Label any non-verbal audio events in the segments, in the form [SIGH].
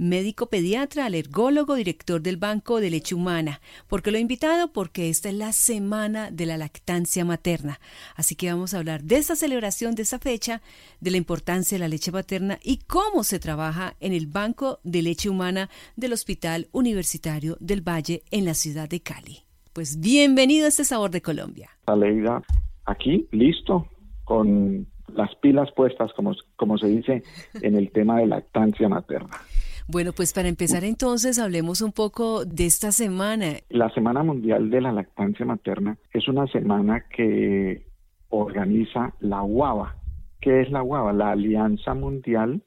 médico pediatra, alergólogo, director del Banco de Leche Humana. ¿Por qué lo he invitado? Porque esta es la semana de la lactancia materna. Así que vamos a hablar de esa celebración, de esa fecha, de la importancia de la leche materna y cómo se trabaja en el Banco de Leche Humana del Hospital Universitario del Valle en la ciudad de Cali. Pues bienvenido a este Sabor de Colombia. Aleida, aquí, listo, con las pilas puestas, como, como se dice en el tema de lactancia materna. Bueno, pues para empezar entonces hablemos un poco de esta semana. La Semana Mundial de la Lactancia Materna es una semana que organiza la UABA. ¿Qué es la UABA? La Alianza Mundial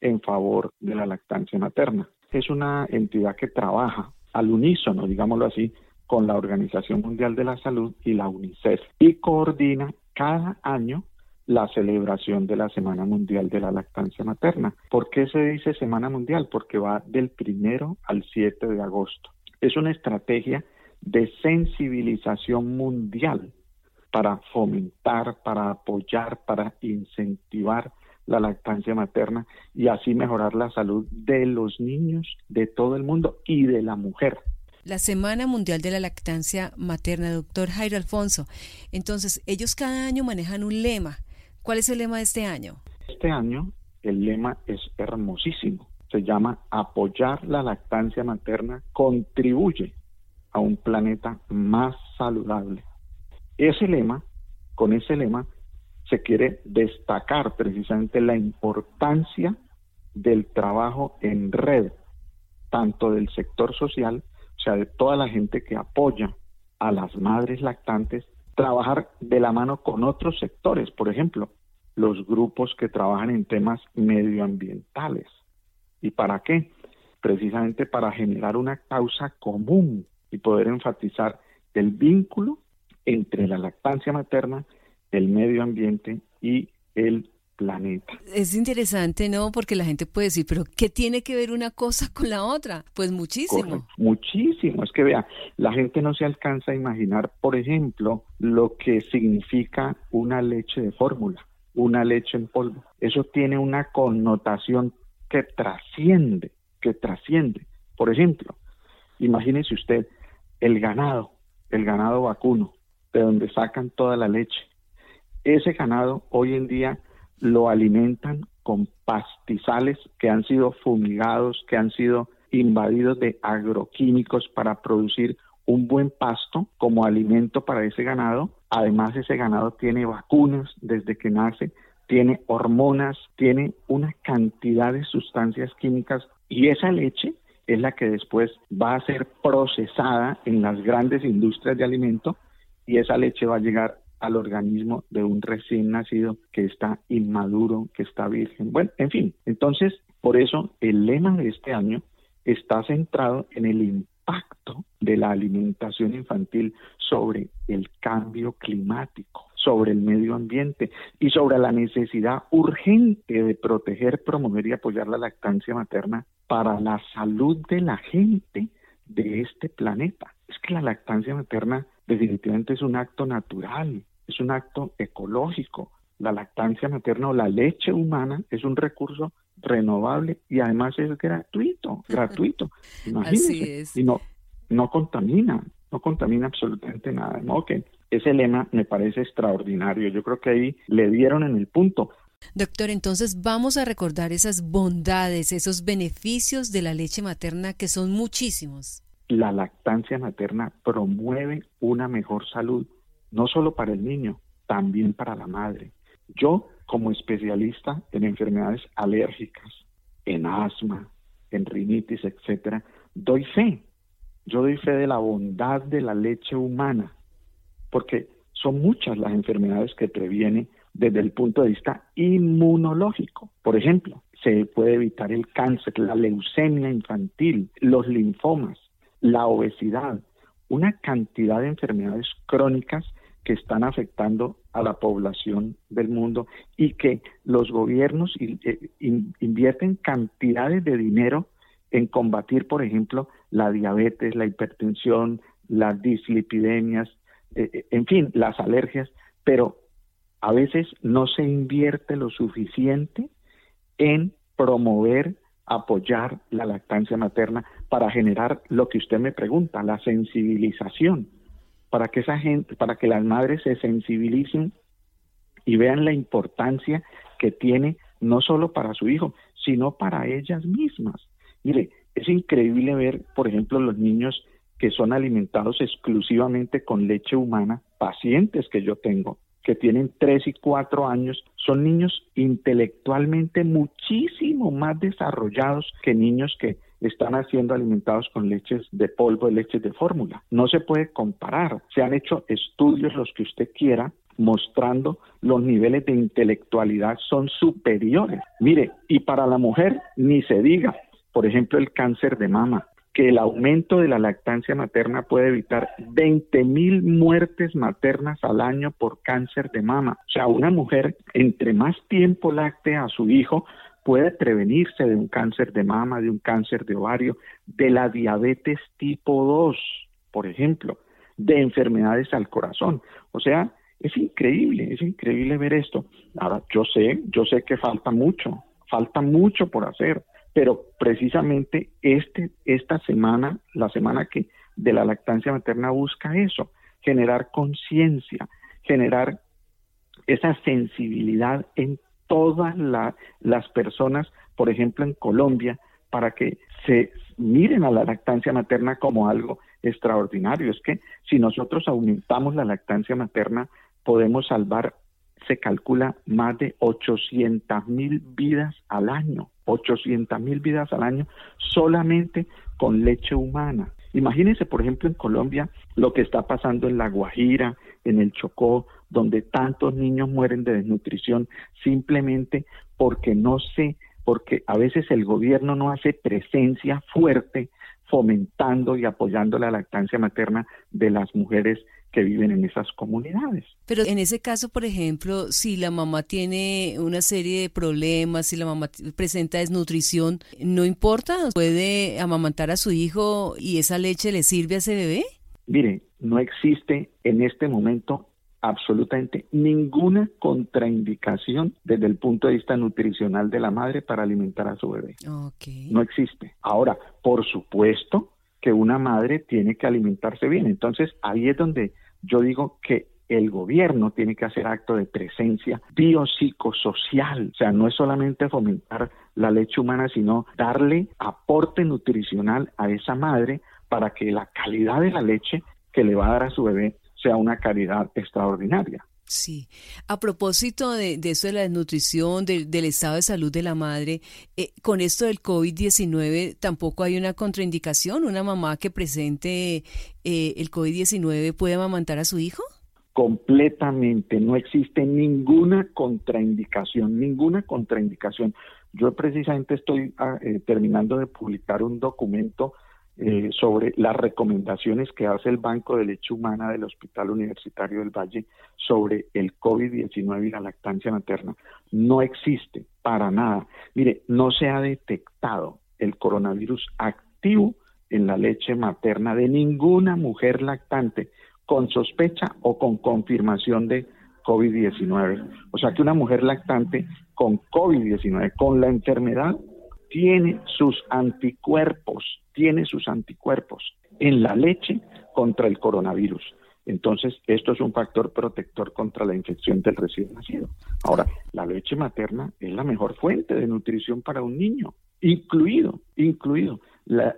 en favor de la lactancia materna. Es una entidad que trabaja al unísono, digámoslo así, con la Organización Mundial de la Salud y la UNICEF y coordina cada año la celebración de la Semana Mundial de la Lactancia Materna. ¿Por qué se dice Semana Mundial? Porque va del primero al 7 de agosto. Es una estrategia de sensibilización mundial para fomentar, para apoyar, para incentivar la lactancia materna y así mejorar la salud de los niños, de todo el mundo y de la mujer. La Semana Mundial de la Lactancia Materna, doctor Jairo Alfonso. Entonces, ellos cada año manejan un lema ¿Cuál es el lema de este año? Este año el lema es hermosísimo. Se llama Apoyar la lactancia materna contribuye a un planeta más saludable. Ese lema, con ese lema, se quiere destacar precisamente la importancia del trabajo en red, tanto del sector social, o sea, de toda la gente que apoya a las madres lactantes, trabajar de la mano con otros sectores, por ejemplo, los grupos que trabajan en temas medioambientales. ¿Y para qué? Precisamente para generar una causa común y poder enfatizar el vínculo entre la lactancia materna, el medio ambiente y el planeta. Es interesante, ¿no? Porque la gente puede decir, pero ¿qué tiene que ver una cosa con la otra? Pues muchísimo. muchísimo. Es que vea, la gente no se alcanza a imaginar, por ejemplo, lo que significa una leche de fórmula una leche en polvo. Eso tiene una connotación que trasciende, que trasciende. Por ejemplo, imagínese usted el ganado, el ganado vacuno, de donde sacan toda la leche. Ese ganado hoy en día lo alimentan con pastizales que han sido fumigados, que han sido invadidos de agroquímicos para producir un buen pasto como alimento para ese ganado. Además, ese ganado tiene vacunas desde que nace, tiene hormonas, tiene una cantidad de sustancias químicas y esa leche es la que después va a ser procesada en las grandes industrias de alimento y esa leche va a llegar al organismo de un recién nacido que está inmaduro, que está virgen. Bueno, en fin, entonces, por eso el lema de este año está centrado en el impacto de la alimentación infantil sobre el cambio climático, sobre el medio ambiente y sobre la necesidad urgente de proteger, promover y apoyar la lactancia materna para la salud de la gente de este planeta. Es que la lactancia materna definitivamente es un acto natural, es un acto ecológico. La lactancia materna o la leche humana es un recurso renovable y además es gratuito, gratuito. [LAUGHS] Imagínense. Y no, no contamina, no contamina absolutamente nada. ¿no? que ese lema me parece extraordinario. Yo creo que ahí le dieron en el punto. Doctor, entonces vamos a recordar esas bondades, esos beneficios de la leche materna que son muchísimos. La lactancia materna promueve una mejor salud, no solo para el niño, también para la madre. Yo como especialista en enfermedades alérgicas, en asma, en rinitis, etcétera, doy fe. Yo doy fe de la bondad de la leche humana, porque son muchas las enfermedades que previene desde el punto de vista inmunológico. Por ejemplo, se puede evitar el cáncer, la leucemia infantil, los linfomas, la obesidad, una cantidad de enfermedades crónicas que están afectando a la población del mundo y que los gobiernos eh, invierten cantidades de dinero en combatir, por ejemplo, la diabetes, la hipertensión, las dislipidemias, eh, eh, en fin, las alergias, pero a veces no se invierte lo suficiente en promover apoyar la lactancia materna para generar lo que usted me pregunta, la sensibilización, para que esa gente, para que las madres se sensibilicen y vean la importancia que tiene no solo para su hijo, sino para ellas mismas. Mire, es increíble ver, por ejemplo, los niños que son alimentados exclusivamente con leche humana, pacientes que yo tengo, que tienen 3 y 4 años, son niños intelectualmente muchísimo más desarrollados que niños que están siendo alimentados con leches de polvo, leches de fórmula. No se puede comparar. Se han hecho estudios, los que usted quiera, mostrando los niveles de intelectualidad son superiores. Mire, y para la mujer ni se diga, por ejemplo, el cáncer de mama, que el aumento de la lactancia materna puede evitar 20 mil muertes maternas al año por cáncer de mama. O sea, una mujer, entre más tiempo lacte a su hijo, puede prevenirse de un cáncer de mama, de un cáncer de ovario, de la diabetes tipo 2, por ejemplo, de enfermedades al corazón. O sea, es increíble, es increíble ver esto. Ahora, yo sé, yo sé que falta mucho, falta mucho por hacer, pero precisamente este, esta semana, la semana que de la lactancia materna busca eso, generar conciencia, generar esa sensibilidad en todas las personas, por ejemplo en Colombia, para que se miren a la lactancia materna como algo extraordinario. Es que si nosotros aumentamos la lactancia materna, podemos salvar, se calcula, más de 800 mil vidas al año, 800 mil vidas al año solamente con leche humana. Imagínense, por ejemplo, en Colombia lo que está pasando en La Guajira, en el Chocó, donde tantos niños mueren de desnutrición simplemente porque no sé, porque a veces el gobierno no hace presencia fuerte fomentando y apoyando la lactancia materna de las mujeres que viven en esas comunidades. Pero en ese caso, por ejemplo, si la mamá tiene una serie de problemas, si la mamá presenta desnutrición, ¿no importa? ¿Puede amamantar a su hijo y esa leche le sirve a ese bebé? Mire, no existe en este momento absolutamente ninguna contraindicación desde el punto de vista nutricional de la madre para alimentar a su bebé. No existe. Ahora, por supuesto, que una madre tiene que alimentarse bien. Entonces, ahí es donde yo digo que el gobierno tiene que hacer acto de presencia biopsicosocial, o sea, no es solamente fomentar la leche humana, sino darle aporte nutricional a esa madre para que la calidad de la leche que le va a dar a su bebé sea una calidad extraordinaria. Sí, a propósito de, eso de la desnutrición, del estado de salud de la madre, eh, con esto del COVID-19 tampoco hay una contraindicación. ¿Una mamá que presente eh, el COVID-19 puede amamantar a su hijo? Completamente, no existe ninguna contraindicación, ninguna contraindicación. Yo precisamente estoy ah, eh, terminando de publicar un documento eh, sobre las recomendaciones que hace el Banco de Leche Humana del Hospital Universitario del Valle sobre el COVID-19 y la lactancia materna. No existe para nada. Mire, no se ha detectado el coronavirus activo en la leche materna de ninguna mujer lactante con sospecha o con confirmación de COVID-19. O sea que una mujer lactante con COVID-19, con la enfermedad, tiene sus anticuerpos, tiene sus anticuerpos en la leche contra el coronavirus. Entonces, esto es un factor protector contra la infección del recién nacido. Ahora, la leche materna es la mejor fuente de nutrición para un niño, incluido, incluido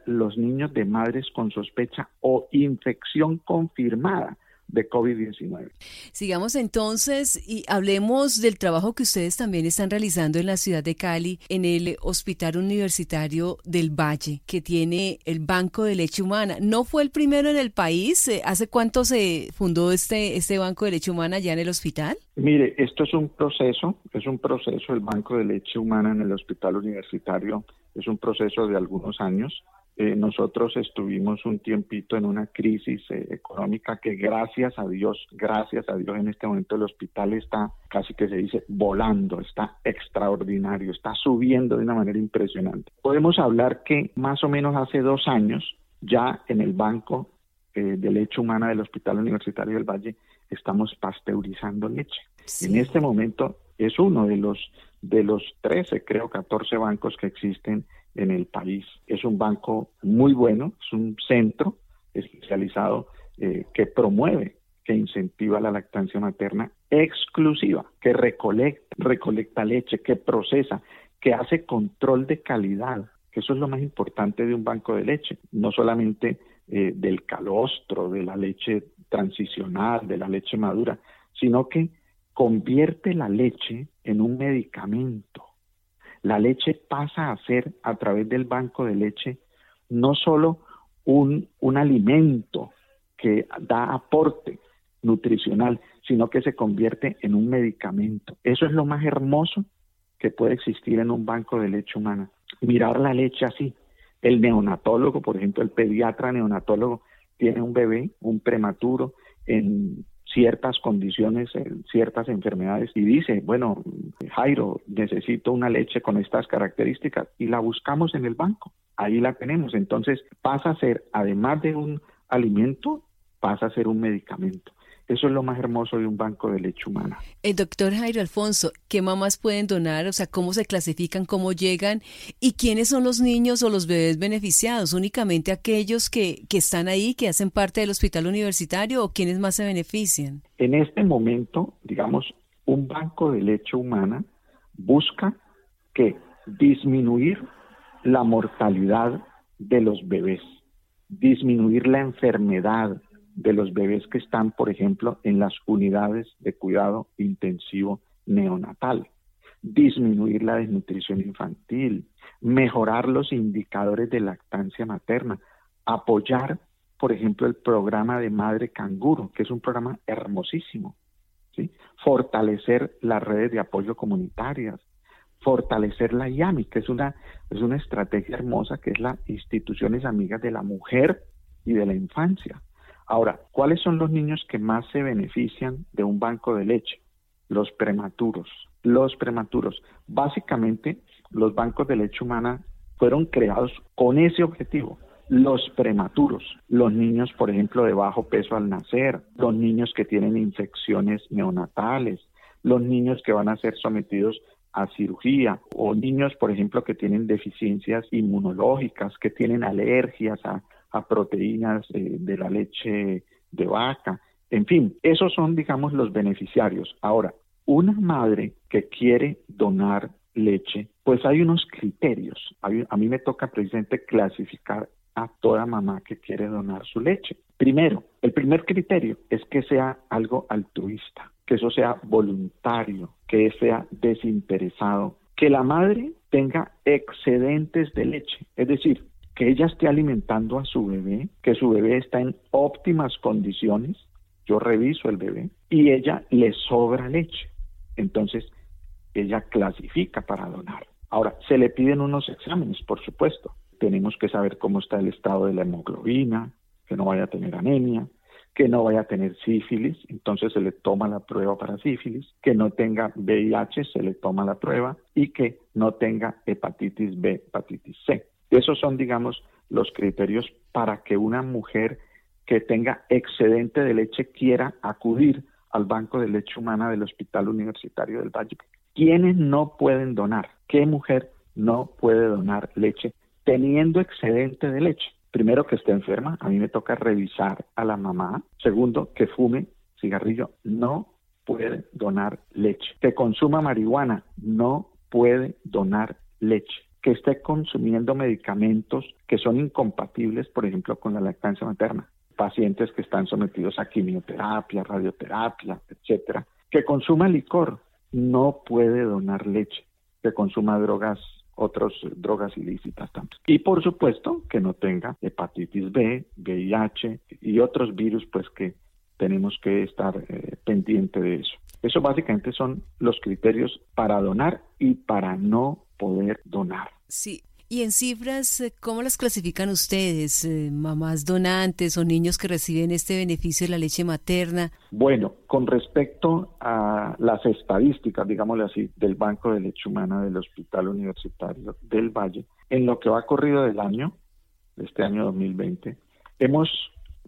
los niños de madres con sospecha o infección confirmada de COVID-19. Sigamos entonces y hablemos del trabajo que ustedes también están realizando en la ciudad de Cali, en el Hospital Universitario del Valle, que tiene el Banco de Leche Humana. ¿No fue el primero en el país? Eh, ¿Hace cuánto se fundó este, este Banco de Leche Humana ya en el hospital? Mire, esto es un proceso, es un proceso, el Banco de Leche Humana en el Hospital Universitario es un proceso de algunos años eh, nosotros estuvimos un tiempito en una crisis eh, económica que gracias a Dios, gracias a Dios en este momento el hospital está casi que se dice volando, está extraordinario, está subiendo de una manera impresionante. Podemos hablar que más o menos hace dos años ya en el Banco eh, de Leche Humana del Hospital Universitario del Valle estamos pasteurizando leche. En este momento es uno de los de los 13, creo, 14 bancos que existen en el país. Es un banco muy bueno, es un centro especializado eh, que promueve, que incentiva la lactancia materna exclusiva, que recolecta, recolecta leche, que procesa, que hace control de calidad, que eso es lo más importante de un banco de leche, no solamente eh, del calostro, de la leche transicional, de la leche madura, sino que convierte la leche en un medicamento. La leche pasa a ser, a través del banco de leche, no solo un, un alimento que da aporte nutricional, sino que se convierte en un medicamento. Eso es lo más hermoso que puede existir en un banco de leche humana. Mirar la leche así. El neonatólogo, por ejemplo, el pediatra neonatólogo, tiene un bebé, un prematuro, en ciertas condiciones, en ciertas enfermedades, y dice, bueno, Jairo, necesito una leche con estas características, y la buscamos en el banco. Ahí la tenemos. Entonces pasa a ser, además de un alimento, pasa a ser un medicamento. Eso es lo más hermoso de un banco de leche humana. El doctor Jairo Alfonso, ¿qué mamás pueden donar? O sea, ¿cómo se clasifican, cómo llegan? ¿Y quiénes son los niños o los bebés beneficiados? ¿Únicamente aquellos que, que están ahí, que hacen parte del hospital universitario o quiénes más se benefician? En este momento, digamos, un banco de leche humana busca que disminuir la mortalidad de los bebés, disminuir la enfermedad de los bebés que están, por ejemplo, en las unidades de cuidado intensivo neonatal, disminuir la desnutrición infantil, mejorar los indicadores de lactancia materna, apoyar, por ejemplo, el programa de Madre Canguro, que es un programa hermosísimo, ¿sí? fortalecer las redes de apoyo comunitarias, fortalecer la IAMI, que es una, es una estrategia hermosa, que es la Instituciones Amigas de la Mujer y de la Infancia. Ahora, ¿cuáles son los niños que más se benefician de un banco de leche? Los prematuros. Los prematuros. Básicamente, los bancos de leche humana fueron creados con ese objetivo. Los prematuros, los niños, por ejemplo, de bajo peso al nacer, los niños que tienen infecciones neonatales, los niños que van a ser sometidos a cirugía o niños, por ejemplo, que tienen deficiencias inmunológicas, que tienen alergias a a proteínas de la leche de vaca. En fin, esos son, digamos, los beneficiarios. Ahora, una madre que quiere donar leche, pues hay unos criterios. a mí me toca precisamente clasificar a toda mamá que quiere donar su leche. Primero, el primer criterio es que sea algo altruista, que eso sea voluntario, que sea desinteresado, que la madre tenga excedentes de leche, es decir, que ella esté alimentando a su bebé, que su bebé está en óptimas condiciones, yo reviso el bebé y ella le sobra leche. Entonces, ella clasifica para donar. Ahora, se le piden unos exámenes, por supuesto. Tenemos que saber cómo está el estado de la hemoglobina, que no vaya a tener anemia, que no vaya a tener sífilis, entonces se le toma la prueba para sífilis, que no tenga VIH, se le toma la prueba y que no tenga hepatitis B, hepatitis C. Esos son, digamos, los criterios para que una mujer que tenga excedente de leche quiera acudir al banco de leche humana del Hospital Universitario del Valle. ¿Quiénes no pueden donar? ¿Qué mujer no puede donar leche teniendo excedente de leche? Primero, que esté enferma, a mí me toca revisar a la mamá. Segundo, que fume cigarrillo, no puede donar leche. Que consuma marihuana, no puede donar leche que esté consumiendo medicamentos que son incompatibles, por ejemplo, con la lactancia materna, pacientes que están sometidos a quimioterapia, radioterapia, etcétera, que consuma licor, no puede donar leche, que consuma drogas otras drogas ilícitas también. Y por supuesto que no tenga hepatitis B, VIH y otros virus pues que tenemos que estar eh, pendiente de eso. Eso básicamente son los criterios para donar y para no poder donar. Sí. Y en cifras, eh, ¿cómo las clasifican ustedes? Eh, ¿Mamás donantes o niños que reciben este beneficio de la leche materna? Bueno, con respecto a las estadísticas, digámosle así, del Banco de Leche Humana del Hospital Universitario del Valle, en lo que va corrido del año, este año 2020, hemos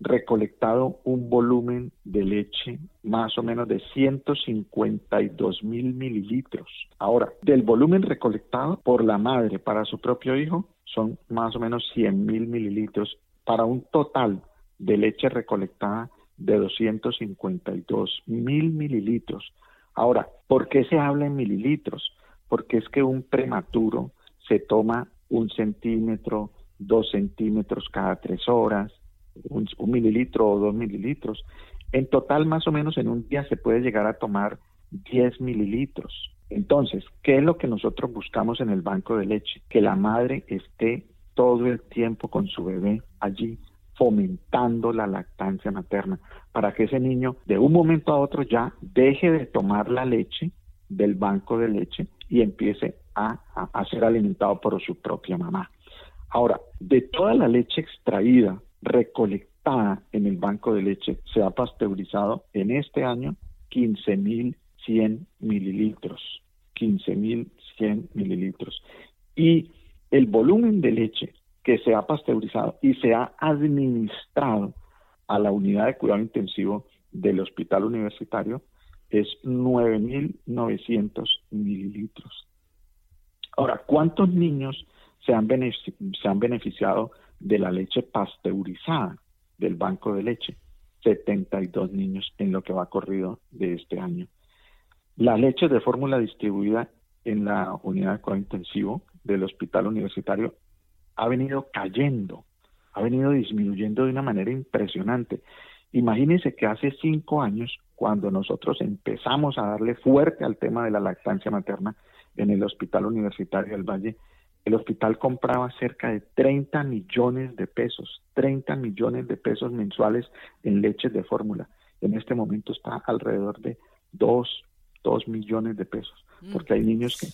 recolectado un volumen de leche más o menos de 152 mil mililitros. Ahora, del volumen recolectado por la madre para su propio hijo, son más o menos 100 mil mililitros para un total de leche recolectada de 252 mil mililitros. Ahora, ¿por qué se habla en mililitros? Porque es que un prematuro se toma un centímetro, dos centímetros cada tres horas, un, mililitro o dos mililitros. En total, más o menos en un día se puede llegar a tomar 10 mililitros. Entonces, ¿qué es lo que nosotros buscamos en el banco de leche? Que la madre esté todo el tiempo con su bebé allí fomentando la lactancia materna para que ese niño de un momento a otro ya deje de tomar la leche del banco de leche y empiece a, a, ser alimentado por su propia mamá. Ahora, de toda la leche extraída, recolectada en el banco de leche, se ha pasteurizado en este año 15.100 mililitros. 15.100 mililitros. Y el volumen de leche que se ha pasteurizado y se ha administrado a la unidad de cuidado intensivo del hospital universitario es 9.900 mililitros. Ahora, ¿cuántos niños se han, se han beneficiado de la leche pasteurizada del banco de leche? 72 niños en lo que va corrido de este año. La leche de fórmula distribuida en la unidad de cuidado intensivo del hospital universitario ha venido cayendo, ha venido disminuyendo de una manera impresionante. Imagínense que hace cinco años, cuando nosotros empezamos a darle fuerte al tema de la lactancia materna en el Hospital Universitario del Valle, el hospital compraba cerca de 30 millones de pesos, 30 millones de pesos mensuales en leches de fórmula. En este momento está alrededor de 2, 2 millones de pesos, mm. porque hay niños que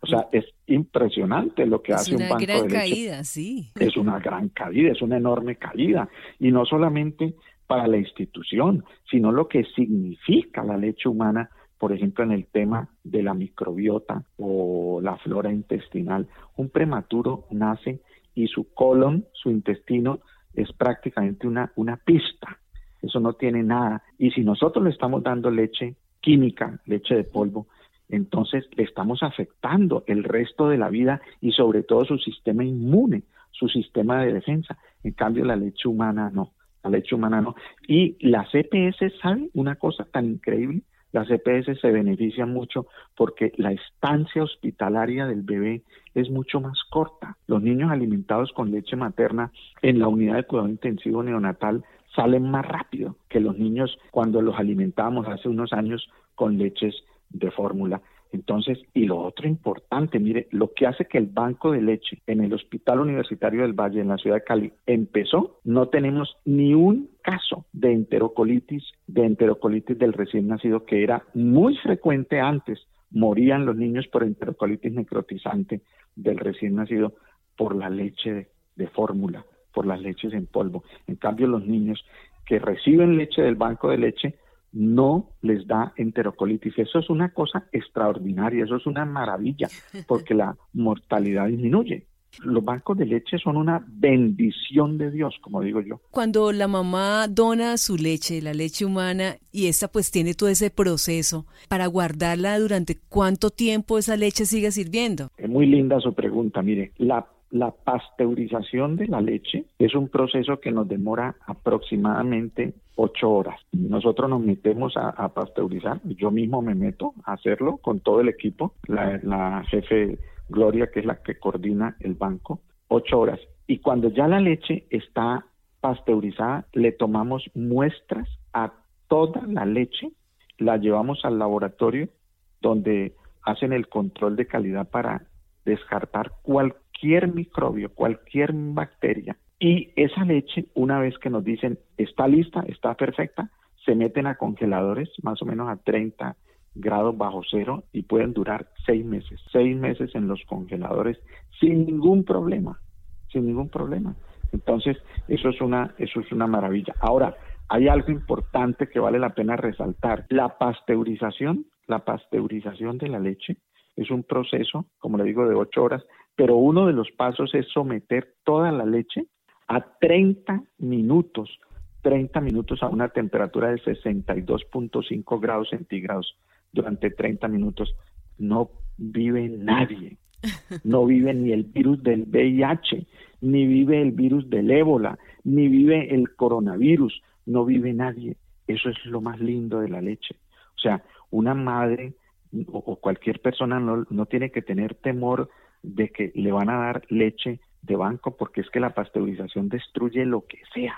o sea, es impresionante lo que hace un banco de leche. Es una gran caída, sí. Es una gran caída, es una enorme caída. Y no solamente para la institución, sino lo que significa la leche humana, por ejemplo, en el tema de la microbiota o la flora intestinal. Un prematuro nace y su colon, su intestino, es prácticamente una, una pista. Eso no tiene nada. Y si nosotros le estamos dando leche química, leche de polvo, entonces le estamos afectando el resto de la vida y sobre todo su sistema inmune, su sistema de defensa. En cambio, la leche humana no, la leche humana no. Y las EPS, ¿saben una cosa tan increíble? Las EPS se benefician mucho porque la estancia hospitalaria del bebé es mucho más corta. Los niños alimentados con leche materna en la unidad de cuidado intensivo neonatal salen más rápido que los niños cuando los alimentábamos hace unos años con leches de fórmula. Entonces, y lo otro importante, mire, lo que hace que el banco de leche en el Hospital Universitario del Valle, en la ciudad de Cali, empezó, no tenemos ni un caso de enterocolitis, de enterocolitis del recién nacido, que era muy frecuente antes. Morían los niños por enterocolitis necrotizante del recién nacido por la leche de, de fórmula, por las leches en polvo. En cambio, los niños que reciben leche del banco de leche no les da enterocolitis. Eso es una cosa extraordinaria, eso es una maravilla, [LAUGHS] porque la mortalidad disminuye. Los bancos de leche son una bendición de Dios, como digo yo. Cuando la mamá dona su leche, la leche humana, y esta pues tiene todo ese proceso, para guardarla durante cuánto tiempo esa leche sigue sirviendo. Es muy linda su pregunta. Mire, la la pasteurización de la leche es un proceso que nos demora aproximadamente ocho horas. Nosotros nos metemos a, pasteurizar, yo mismo me meto a hacerlo con todo el equipo, la, jefe Gloria, que es la que coordina el banco, ocho horas. Y cuando ya la leche está pasteurizada, le tomamos muestras a toda la leche, la llevamos al laboratorio donde hacen el control de calidad para descartar cualquier cualquier microbio, cualquier bacteria. Y esa leche, una vez que nos dicen está lista, está perfecta, se meten a congeladores más o menos a 30 grados bajo cero y pueden durar seis meses, seis meses en los congeladores sin ningún problema, sin ningún problema. Entonces, eso es una, eso es una maravilla. Ahora, hay algo importante que vale la pena resaltar. La pasteurización, la pasteurización de la leche es un proceso, como le digo, de ocho horas pero uno de los pasos es someter toda la leche a 30 minutos, 30 minutos a una temperatura de 62.5 grados centígrados durante 30 minutos. No vive nadie, [LAUGHS] no vive ni el virus del VIH, ni vive el virus del ébola, ni vive el coronavirus, no vive nadie. Eso es lo más lindo de la leche. O sea, una madre o, cualquier persona no, no tiene que tener temor de que le van a dar leche de banco porque es que la pasteurización destruye lo que sea.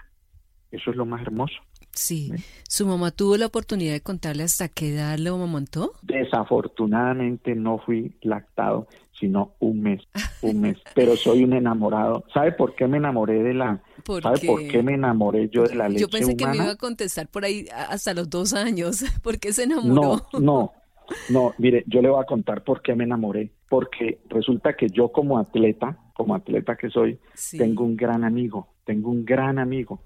Eso es lo más hermoso. Sí. ¿Su mamá tuvo la oportunidad de contarle hasta qué edad lo amamantó? Desafortunadamente no fui lactado, sino un mes, [LAUGHS] un mes. Pero soy un enamorado. ¿Sabe por qué me enamoré de la... ¿Sabe por qué me enamoré yo de la leche Yo pensé que me iba a contestar por ahí hasta los dos años. [LAUGHS] ¿Por qué se enamoró? No, no, no. Mire, yo le voy a contar por qué me enamoré. Porque resulta que yo como atleta, como atleta que soy, tengo un gran amigo, tengo un gran amigo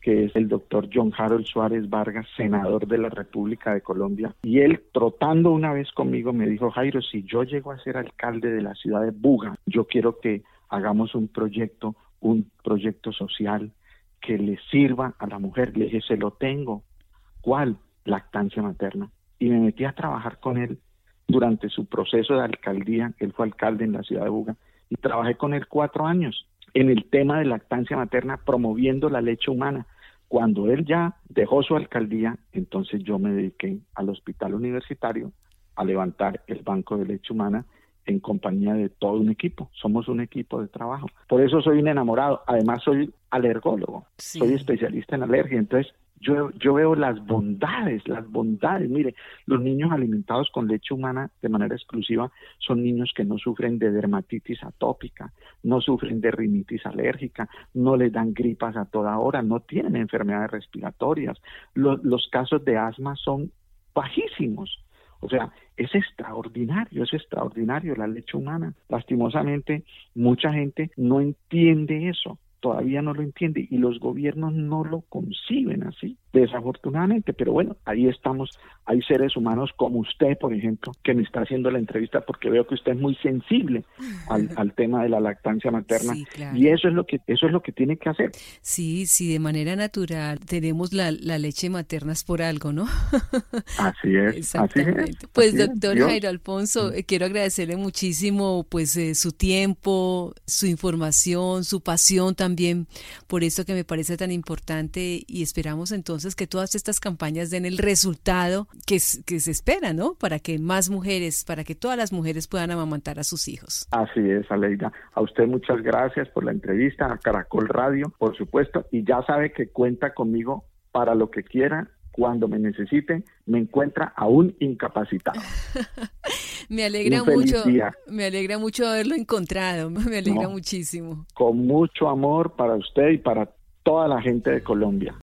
que es el doctor John Harold Suárez Vargas, senador de la República de Colombia. Y él, trotando una vez conmigo, me dijo, Jairo, si yo llego a ser alcalde de la ciudad de Buga, yo quiero que hagamos un proyecto, un proyecto social que le sirva a la mujer. Le dije, se lo tengo. ¿Cuál? Lactancia materna. Y me metí a trabajar con él durante su proceso de alcaldía. Él fue alcalde en la ciudad de Buga. Y trabajé con él cuatro años en el tema de lactancia materna promoviendo la leche humana. Cuando él ya dejó su alcaldía, entonces yo me dediqué al hospital universitario a levantar el banco de leche humana en compañía de todo un equipo. Somos un equipo de trabajo. Por eso soy un enamorado. Además soy alergólogo. Soy especialista en alergia. Entonces yo, yo veo las bondades, las bondades. Mire, los niños alimentados con leche humana de manera exclusiva son niños que no sufren de dermatitis atópica, no sufren de rinitis alérgica, no les dan gripas a toda hora, no tienen enfermedades respiratorias. los casos de asma son bajísimos. O sea, es extraordinario, es extraordinario la leche humana. Lastimosamente, mucha gente no entiende eso todavía no lo entiende y los gobiernos no lo conciben así, desafortunadamente, pero bueno, ahí estamos, hay seres humanos como usted, por ejemplo, que me está haciendo la entrevista porque veo que usted es muy sensible [LAUGHS] al, tema de la lactancia materna y eso es lo que eso es lo que tiene que hacer. Sí, sí, de manera natural tenemos la, leche materna es por algo, ¿no? [LAUGHS] así es. Exactamente. pues doctor Jairo Alfonso, mm. quiero agradecerle muchísimo pues eh, su tiempo, su información, su pasión también también por esto que me parece tan importante y esperamos entonces que todas estas campañas den el resultado que, que se espera, ¿no? Para que más mujeres, para que todas las mujeres puedan amamantar a sus hijos. Así es, Aleida. A usted muchas gracias por la entrevista, a Caracol Radio, por supuesto, y ya sabe que cuenta conmigo para lo que quiera cuando me necesite, me encuentra aún incapacitado. [LAUGHS] me alegra mucho, me alegra mucho haberlo encontrado, [LAUGHS] me alegra muchísimo. Con mucho amor para usted y para toda la gente de Colombia.